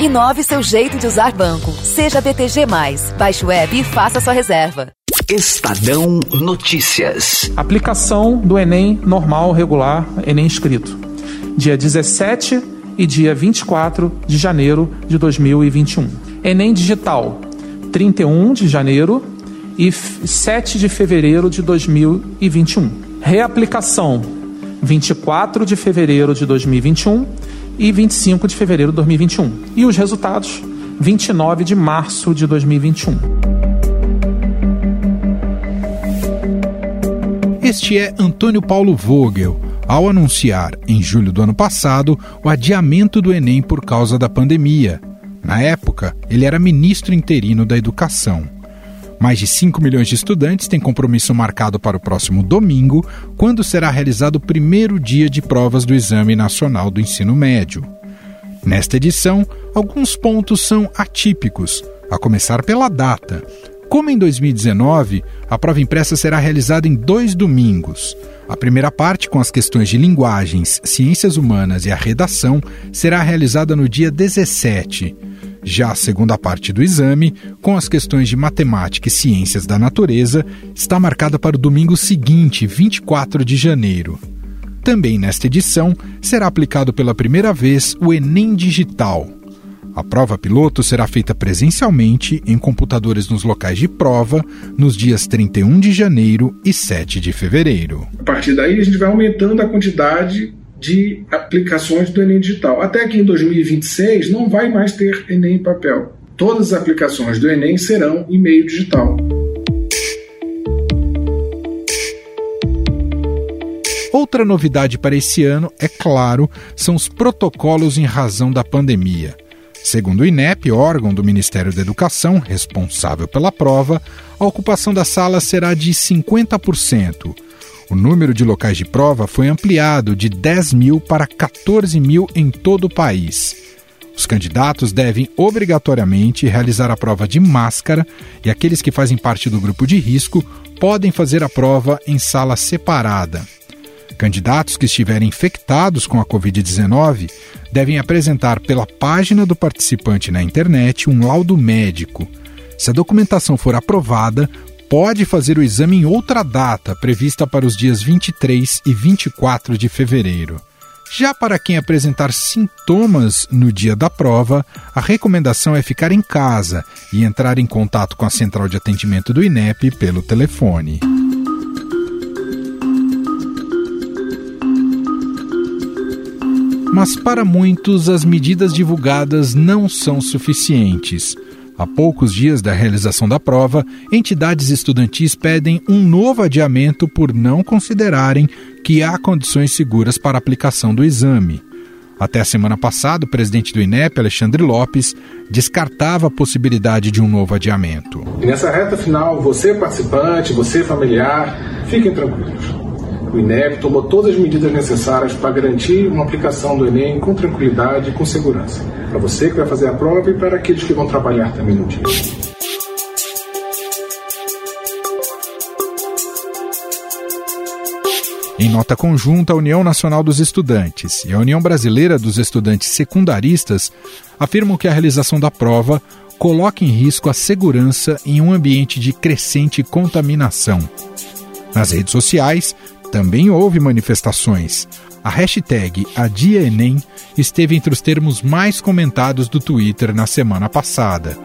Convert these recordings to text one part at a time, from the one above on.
Inove seu jeito de usar banco. Seja BTG. Baixe o app e faça sua reserva. Estadão Notícias. Aplicação do Enem normal, regular, Enem escrito. Dia 17 e dia 24 de janeiro de 2021. Enem digital, 31 de janeiro e 7 de fevereiro de 2021. Reaplicação, 24 de fevereiro de 2021 e 25 de fevereiro de 2021. E os resultados, 29 de março de 2021. Este é Antônio Paulo Vogel, ao anunciar, em julho do ano passado, o adiamento do Enem por causa da pandemia. Na época, ele era ministro interino da Educação. Mais de 5 milhões de estudantes têm compromisso marcado para o próximo domingo, quando será realizado o primeiro dia de provas do Exame Nacional do Ensino Médio. Nesta edição, alguns pontos são atípicos, a começar pela data. Como em 2019, a prova impressa será realizada em dois domingos. A primeira parte, com as questões de linguagens, ciências humanas e a redação, será realizada no dia 17. Já a segunda parte do exame, com as questões de matemática e ciências da natureza, está marcada para o domingo seguinte, 24 de janeiro. Também nesta edição será aplicado pela primeira vez o Enem Digital. A prova piloto será feita presencialmente em computadores nos locais de prova nos dias 31 de janeiro e 7 de fevereiro. A partir daí, a gente vai aumentando a quantidade de aplicações do Enem Digital. Até que em 2026 não vai mais ter Enem em papel. Todas as aplicações do Enem serão em meio digital. Outra novidade para esse ano, é claro, são os protocolos em razão da pandemia. Segundo o INEP, órgão do Ministério da Educação responsável pela prova, a ocupação da sala será de 50%. O número de locais de prova foi ampliado de 10 mil para 14 mil em todo o país. Os candidatos devem obrigatoriamente realizar a prova de máscara e aqueles que fazem parte do grupo de risco podem fazer a prova em sala separada. Candidatos que estiverem infectados com a Covid-19 devem apresentar pela página do participante na internet um laudo médico. Se a documentação for aprovada, pode fazer o exame em outra data, prevista para os dias 23 e 24 de fevereiro. Já para quem apresentar sintomas no dia da prova, a recomendação é ficar em casa e entrar em contato com a central de atendimento do INEP pelo telefone. Mas para muitos, as medidas divulgadas não são suficientes. Há poucos dias da realização da prova, entidades estudantis pedem um novo adiamento por não considerarem que há condições seguras para a aplicação do exame. Até a semana passada, o presidente do INEP, Alexandre Lopes, descartava a possibilidade de um novo adiamento. E nessa reta final, você participante, você familiar, fiquem tranquilos. O INEP tomou todas as medidas necessárias para garantir uma aplicação do Enem com tranquilidade e com segurança. Para você que vai fazer a prova e para aqueles que vão trabalhar também no dia. Em nota conjunta, a União Nacional dos Estudantes e a União Brasileira dos Estudantes Secundaristas afirmam que a realização da prova coloca em risco a segurança em um ambiente de crescente contaminação. Nas redes sociais, também houve manifestações. A hashtag AdiaEnem esteve entre os termos mais comentados do Twitter na semana passada.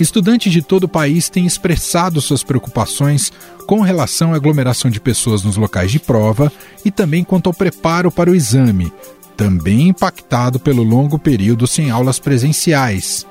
Estudantes de todo o país têm expressado suas preocupações com relação à aglomeração de pessoas nos locais de prova e também quanto ao preparo para o exame, também impactado pelo longo período sem aulas presenciais.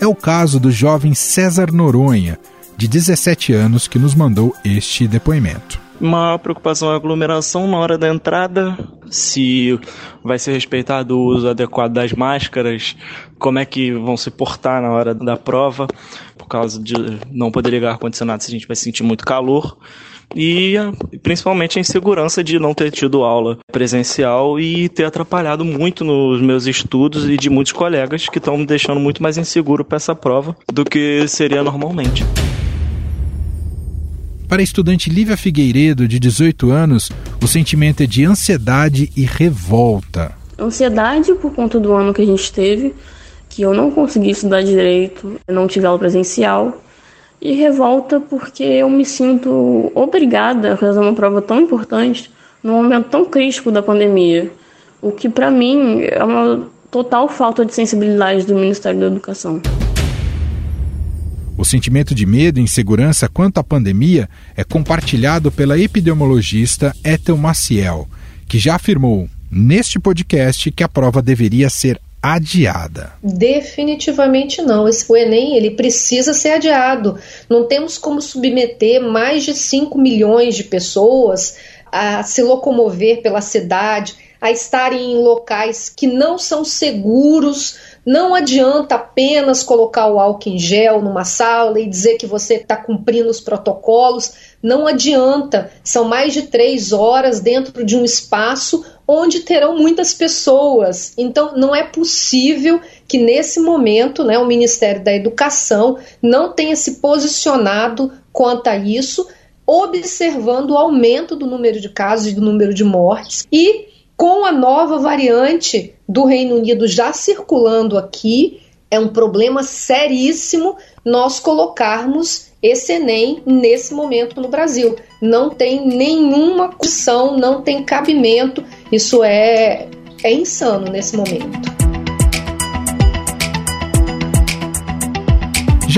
É o caso do jovem César Noronha, de 17 anos, que nos mandou este depoimento. Uma preocupação é a aglomeração na hora da entrada, se vai ser respeitado o uso adequado das máscaras, como é que vão se portar na hora da prova, por causa de não poder ligar ar-condicionado se a gente vai sentir muito calor. E principalmente a insegurança de não ter tido aula presencial e ter atrapalhado muito nos meus estudos e de muitos colegas que estão me deixando muito mais inseguro para essa prova do que seria normalmente. Para a estudante Lívia Figueiredo, de 18 anos, o sentimento é de ansiedade e revolta. Ansiedade por conta do ano que a gente teve, que eu não consegui estudar direito, não tive aula presencial. E revolta porque eu me sinto obrigada a fazer uma prova tão importante num momento tão crítico da pandemia, o que para mim é uma total falta de sensibilidade do Ministério da Educação. O sentimento de medo e insegurança quanto à pandemia é compartilhado pela epidemiologista Ethel Maciel, que já afirmou neste podcast que a prova deveria ser adiada. Definitivamente não. o Enem ele precisa ser adiado. Não temos como submeter mais de 5 milhões de pessoas a se locomover pela cidade, a estarem em locais que não são seguros. Não adianta apenas colocar o álcool em gel numa sala e dizer que você está cumprindo os protocolos. Não adianta. São mais de três horas dentro de um espaço onde terão muitas pessoas. Então, não é possível que nesse momento né, o Ministério da Educação não tenha se posicionado quanto a isso, observando o aumento do número de casos e do número de mortes e com a nova variante do Reino Unido já circulando aqui, é um problema seríssimo nós colocarmos esse Enem nesse momento no Brasil. Não tem nenhuma condição, não tem cabimento. Isso é, é insano nesse momento.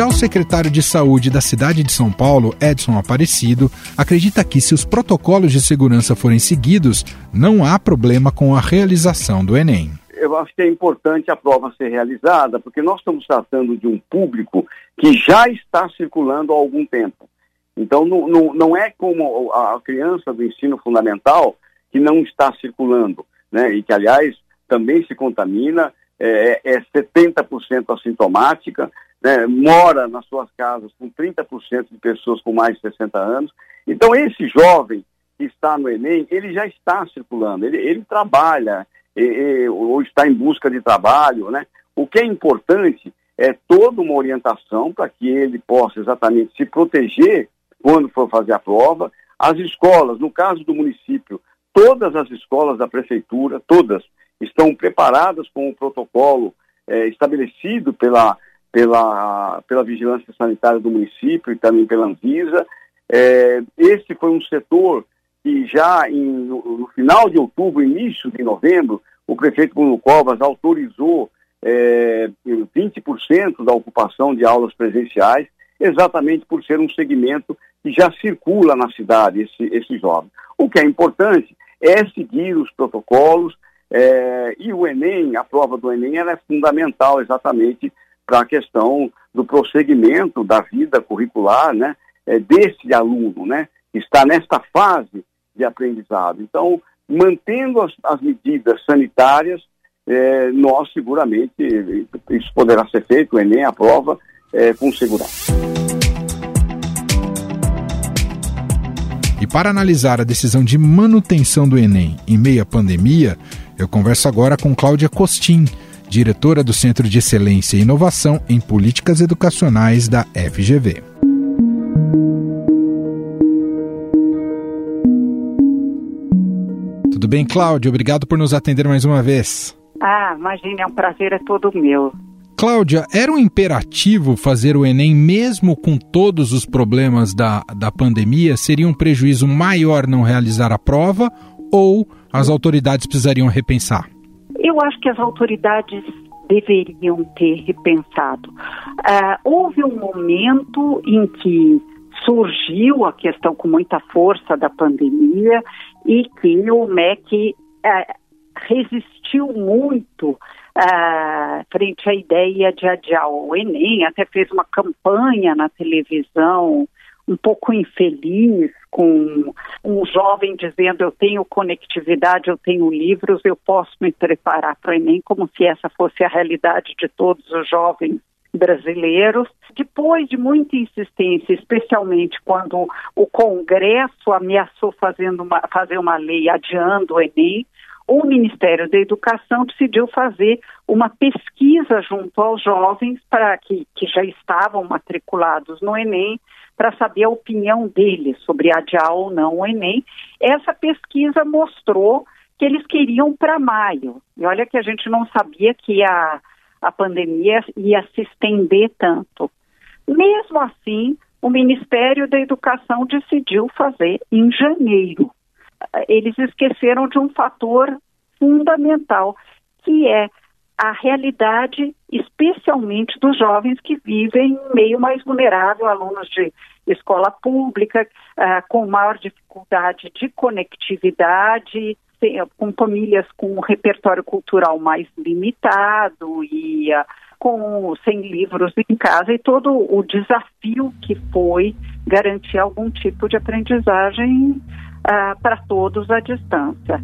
Já o secretário de Saúde da cidade de São Paulo, Edson Aparecido, acredita que se os protocolos de segurança forem seguidos, não há problema com a realização do Enem. Eu acho que é importante a prova ser realizada, porque nós estamos tratando de um público que já está circulando há algum tempo. Então, não, não, não é como a criança do ensino fundamental que não está circulando, né? e que, aliás, também se contamina, é, é 70% assintomática, né, mora nas suas casas com 30% de pessoas com mais de 60 anos. Então, esse jovem que está no Enem, ele já está circulando, ele, ele trabalha e, e, ou está em busca de trabalho. Né? O que é importante é toda uma orientação para que ele possa exatamente se proteger quando for fazer a prova. As escolas, no caso do município, todas as escolas da prefeitura, todas, estão preparadas com o protocolo é, estabelecido pela pela, pela Vigilância Sanitária do município e também pela Anvisa. É, esse foi um setor que já em, no, no, final de outubro, início de novembro, o prefeito Bruno Covas autorizou é, 20% da ocupação de aulas presenciais, exatamente por ser um segmento que já circula na cidade, esse, esse jovem. O que é importante é seguir os protocolos, é, e o Enem, a prova do Enem, ela é fundamental exatamente para a questão do prosseguimento da vida curricular, né, é, desse aluno, né, que está nesta fase de aprendizado. Então, mantendo as, as medidas sanitárias, é, nós seguramente, isso poderá ser feito, o Enem, a prova, é, com segurança. E para analisar a decisão de manutenção do Enem em meio à pandemia, eu converso agora com Cláudia Costin, diretora do Centro de Excelência e Inovação em Políticas Educacionais da FGV. Tudo bem, Cláudia? Obrigado por nos atender mais uma vez. Ah, imagine, é um prazer, é todo meu. Cláudia, era um imperativo fazer o Enem mesmo com todos os problemas da, da pandemia? Seria um prejuízo maior não realizar a prova ou as autoridades precisariam repensar? Eu acho que as autoridades deveriam ter repensado. Uh, houve um momento em que surgiu a questão com muita força da pandemia e que o MEC uh, resistiu muito uh, frente à ideia de adiar o Enem, até fez uma campanha na televisão um pouco infeliz, com um jovem dizendo eu tenho conectividade, eu tenho livros, eu posso me preparar para o Enem, como se essa fosse a realidade de todos os jovens brasileiros. Depois de muita insistência, especialmente quando o Congresso ameaçou fazendo uma, fazer uma lei adiando o Enem, o Ministério da Educação decidiu fazer uma pesquisa junto aos jovens para que, que já estavam matriculados no Enem para saber a opinião deles sobre adiar ou não o Enem. Essa pesquisa mostrou que eles queriam para maio. E olha que a gente não sabia que a, a pandemia ia se estender tanto. Mesmo assim, o Ministério da Educação decidiu fazer em janeiro. Eles esqueceram de um fator fundamental, que é a realidade, especialmente dos jovens que vivem em meio mais vulnerável, alunos de escola pública, uh, com maior dificuldade de conectividade, com famílias com um repertório cultural mais limitado e uh, com sem livros em casa e todo o desafio que foi garantir algum tipo de aprendizagem uh, para todos à distância.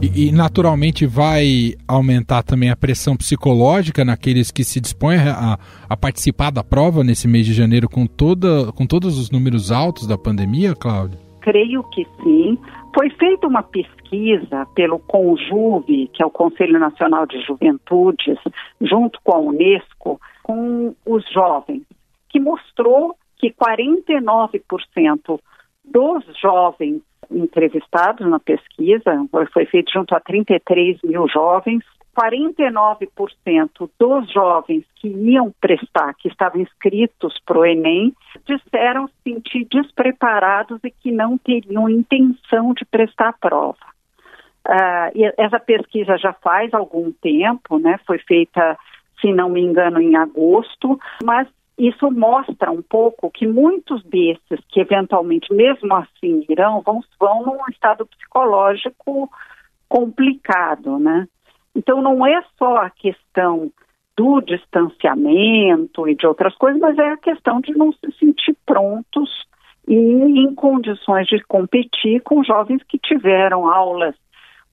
E, e, naturalmente vai aumentar também a pressão psicológica naqueles que se dispõem a, a, participar da prova nesse mês de janeiro com, toda, com todos os números altos da pandemia, Cláudia? Creio que sim. Foi feita uma pesquisa pelo CONJUVE, que é o Conselho Nacional de Juventudes, junto com a Unesco, com os jovens, que mostrou que 49% dos jovens entrevistados na pesquisa, foi feito junto a 33 mil jovens, 49% dos jovens que iam prestar, que estavam inscritos para o Enem, disseram se sentir despreparados e que não teriam intenção de prestar a prova. Uh, essa pesquisa já faz algum tempo, né? Foi feita, se não me engano, em agosto, mas isso mostra um pouco que muitos desses que eventualmente, mesmo assim, irão, vão, vão num estado psicológico complicado, né? Então, não é só a questão do distanciamento e de outras coisas, mas é a questão de não se sentir prontos e em condições de competir com jovens que tiveram aulas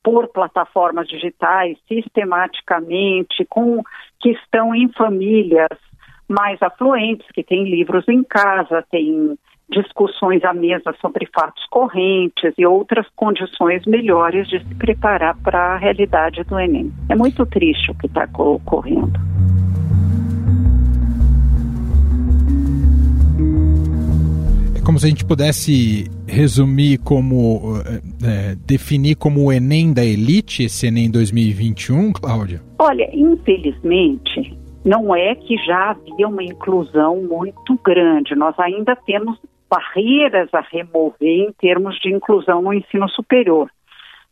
por plataformas digitais sistematicamente, com que estão em famílias mais afluentes, que têm livros em casa, têm discussões à mesa sobre fatos correntes e outras condições melhores de se preparar para a realidade do Enem. É muito triste o que está ocorrendo. É como se a gente pudesse resumir como é, definir como o Enem da elite, esse Enem 2021, Cláudia? Olha, infelizmente, não é que já havia uma inclusão muito grande. Nós ainda temos barreiras a remover em termos de inclusão no ensino superior.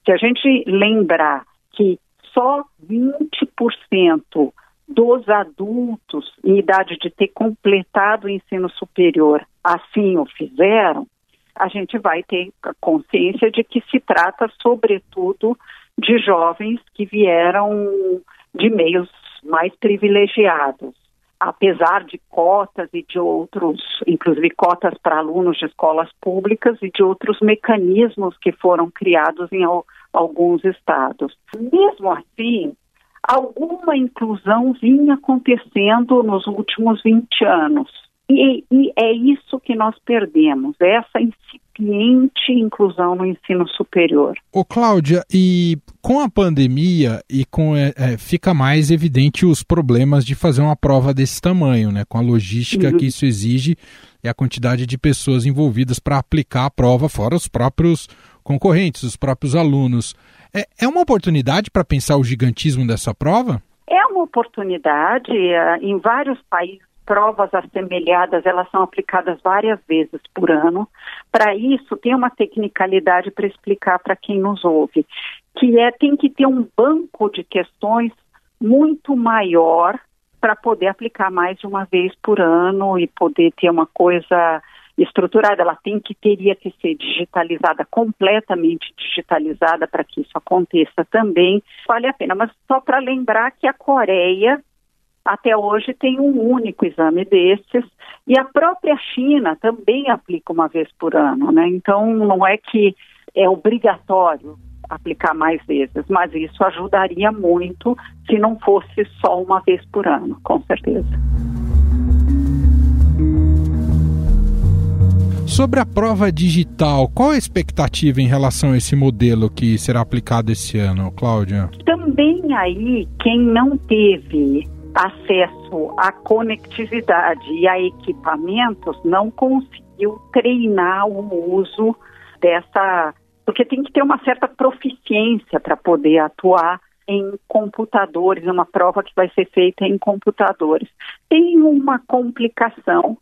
Se a gente lembrar que só 20% dos adultos em idade de ter completado o ensino superior assim o fizeram, a gente vai ter consciência de que se trata, sobretudo, de jovens que vieram de meios mais privilegiados. Apesar de cotas e de outros, inclusive cotas para alunos de escolas públicas e de outros mecanismos que foram criados em alguns estados. Mesmo assim, alguma inclusão vinha acontecendo nos últimos 20 anos. E, e, é isso que nós perdemos, essa incipiente inclusão no ensino superior. Ô Cláudia, e com a pandemia e com é, é, fica mais evidente os problemas de fazer uma prova desse tamanho, né? Com a logística uhum. que isso exige e a quantidade de pessoas envolvidas para aplicar a prova, fora os próprios concorrentes, os próprios alunos. É, é uma oportunidade para pensar o gigantismo dessa prova? É uma oportunidade. É, em vários países provas assemelhadas, elas são aplicadas várias vezes por ano. Para isso, tem uma tecnicalidade para explicar para quem nos ouve, que é tem que ter um banco de questões muito maior para poder aplicar mais de uma vez por ano e poder ter uma coisa estruturada. Ela tem que teria que ser digitalizada, completamente digitalizada para que isso aconteça também. Vale a pena, mas só para lembrar que a Coreia até hoje tem um único exame desses e a própria China também aplica uma vez por ano, né? Então não é que é obrigatório aplicar mais vezes, mas isso ajudaria muito se não fosse só uma vez por ano, com certeza. Sobre a prova digital, qual a expectativa em relação a esse modelo que será aplicado esse ano, Cláudia? Também aí, quem não teve acesso à conectividade e a equipamentos, não conseguiu treinar o uso dessa porque tem que ter uma certa proficiência para poder atuar em computadores, uma prova que vai ser feita em computadores. Tem uma complicação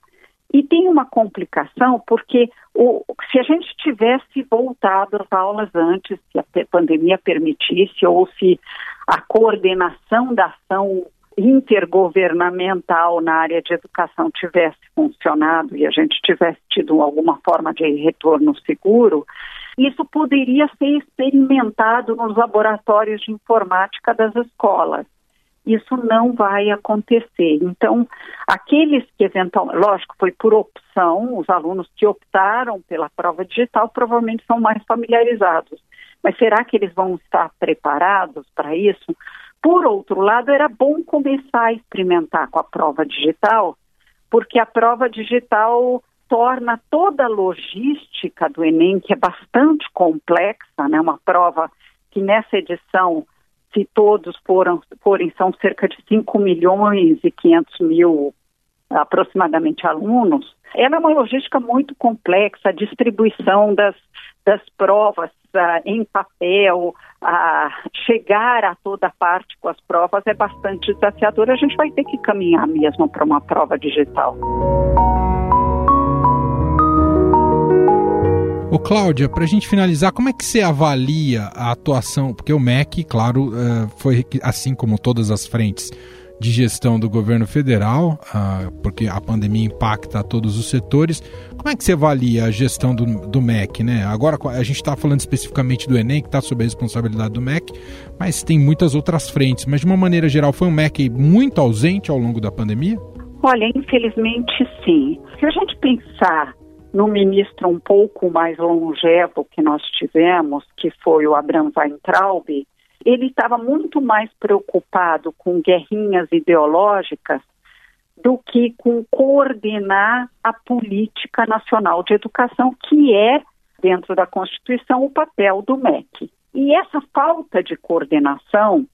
e tem uma complicação porque o, se a gente tivesse voltado às aulas antes, se a pandemia permitisse, ou se a coordenação da ação intergovernamental na área de educação tivesse funcionado e a gente tivesse tido alguma forma de retorno seguro, isso poderia ser experimentado nos laboratórios de informática das escolas isso não vai acontecer. Então, aqueles que eventualmente, lógico, foi por opção, os alunos que optaram pela prova digital provavelmente são mais familiarizados. Mas será que eles vão estar preparados para isso? Por outro lado, era bom começar a experimentar com a prova digital, porque a prova digital torna toda a logística do Enem, que é bastante complexa, né? uma prova que nessa edição se todos foram, forem, são cerca de 5 milhões e 500 mil aproximadamente alunos, ela é uma logística muito complexa, a distribuição das, das provas em papel, a chegar a toda parte com as provas é bastante desafiador. A gente vai ter que caminhar mesmo para uma prova digital. Ô Cláudia, para a gente finalizar, como é que você avalia a atuação? Porque o MEC, claro, é, foi assim como todas as frentes de gestão do governo federal, ah, porque a pandemia impacta todos os setores. Como é que você avalia a gestão do, do MEC? Né? Agora a gente está falando especificamente do Enem, que está sob a responsabilidade do MEC, mas tem muitas outras frentes. Mas de uma maneira geral, foi um MEC muito ausente ao longo da pandemia? Olha, infelizmente sim. Se a gente pensar no ministro um pouco mais longevo que nós tivemos, que foi o Abraham Weintraub, ele estava muito mais preocupado com guerrinhas ideológicas do que com coordenar a política nacional de educação, que é, dentro da Constituição, o papel do MEC. E essa falta de coordenação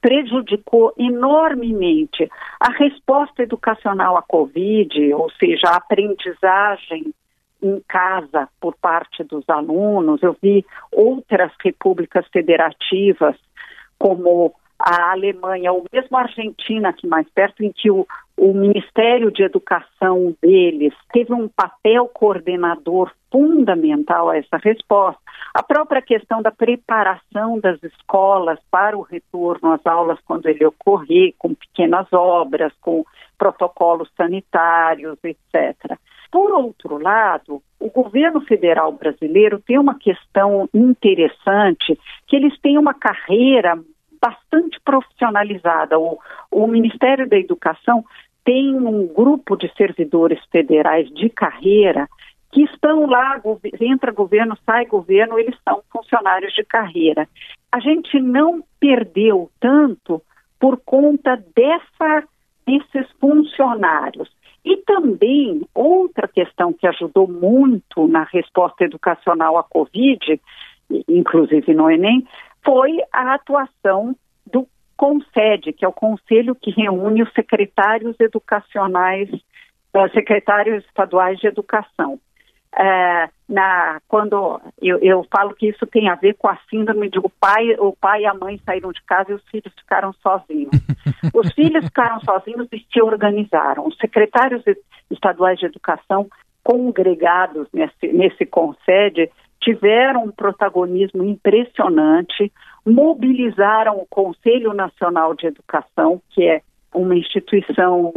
prejudicou enormemente a resposta educacional à Covid, ou seja, a aprendizagem em casa por parte dos alunos. Eu vi outras repúblicas federativas, como a Alemanha, ou mesmo a Argentina, aqui mais perto, em que o, o Ministério de Educação deles teve um papel coordenador fundamental a essa resposta. A própria questão da preparação das escolas para o retorno às aulas quando ele ocorrer, com pequenas obras, com protocolos sanitários, etc. Por outro lado, o governo federal brasileiro tem uma questão interessante, que eles têm uma carreira bastante profissionalizada. O, o Ministério da Educação tem um grupo de servidores federais de carreira que estão lá, entra governo, sai governo, eles são funcionários de carreira. A gente não perdeu tanto por conta dessa, desses funcionários. E também outra questão que ajudou muito na resposta educacional à Covid, inclusive no Enem, foi a atuação do CONSED, que é o conselho que reúne os secretários educacionais, uh, secretários estaduais de educação. Uh, na, quando eu, eu, falo que isso tem a ver com a síndrome de o pai, o pai e a mãe saíram de casa e os filhos ficaram sozinhos. os filhos ficaram sozinhos e se organizaram. Os secretários estaduais de educação congregados nesse, nesse concede tiveram um protagonismo impressionante, mobilizaram o Conselho Nacional de Educação, que é uma instituição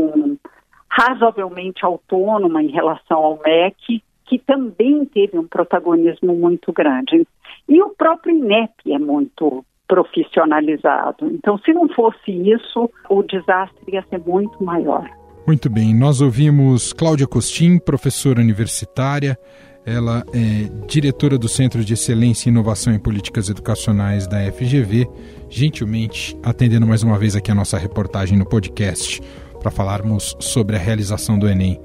razoavelmente autônoma em relação ao MEC, que também teve um protagonismo muito grande. E o próprio INEP é muito profissionalizado. Então, se não fosse isso, o desastre ia ser muito maior. Muito bem, nós ouvimos Cláudia Costin, professora universitária, ela é diretora do Centro de Excelência e Inovação em Políticas Educacionais da FGV, gentilmente atendendo mais uma vez aqui a nossa reportagem no podcast para falarmos sobre a realização do Enem.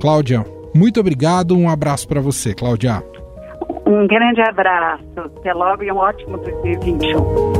Cláudia, muito obrigado, um abraço para você, Cláudia. Um grande abraço, até logo e um ótimo 2021.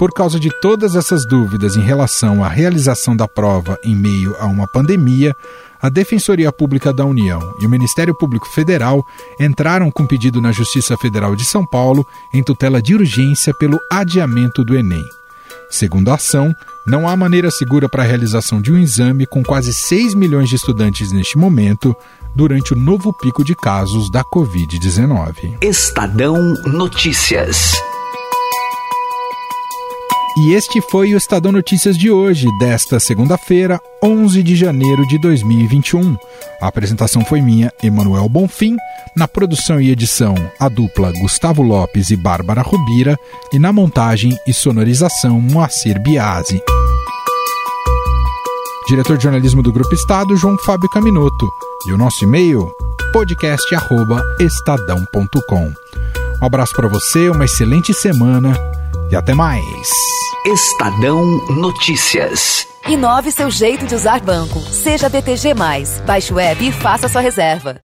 Por causa de todas essas dúvidas em relação à realização da prova em meio a uma pandemia, a Defensoria Pública da União e o Ministério Público Federal entraram com pedido na Justiça Federal de São Paulo em tutela de urgência pelo adiamento do Enem. Segundo a ação, não há maneira segura para a realização de um exame com quase 6 milhões de estudantes neste momento, durante o novo pico de casos da Covid-19. Estadão Notícias. E este foi o Estadão Notícias de hoje, desta segunda-feira, 11 de janeiro de 2021. A apresentação foi minha, Emanuel Bonfim, na produção e edição, a dupla Gustavo Lopes e Bárbara Rubira, e na montagem e sonorização, Moacir Biasi. Diretor de jornalismo do Grupo Estado, João Fábio Caminoto. E o nosso e-mail, podcast.estadão.com. Um abraço para você, uma excelente semana e até mais. Estadão Notícias. Inove seu jeito de usar banco. Seja BTG. Baixe o app e faça sua reserva.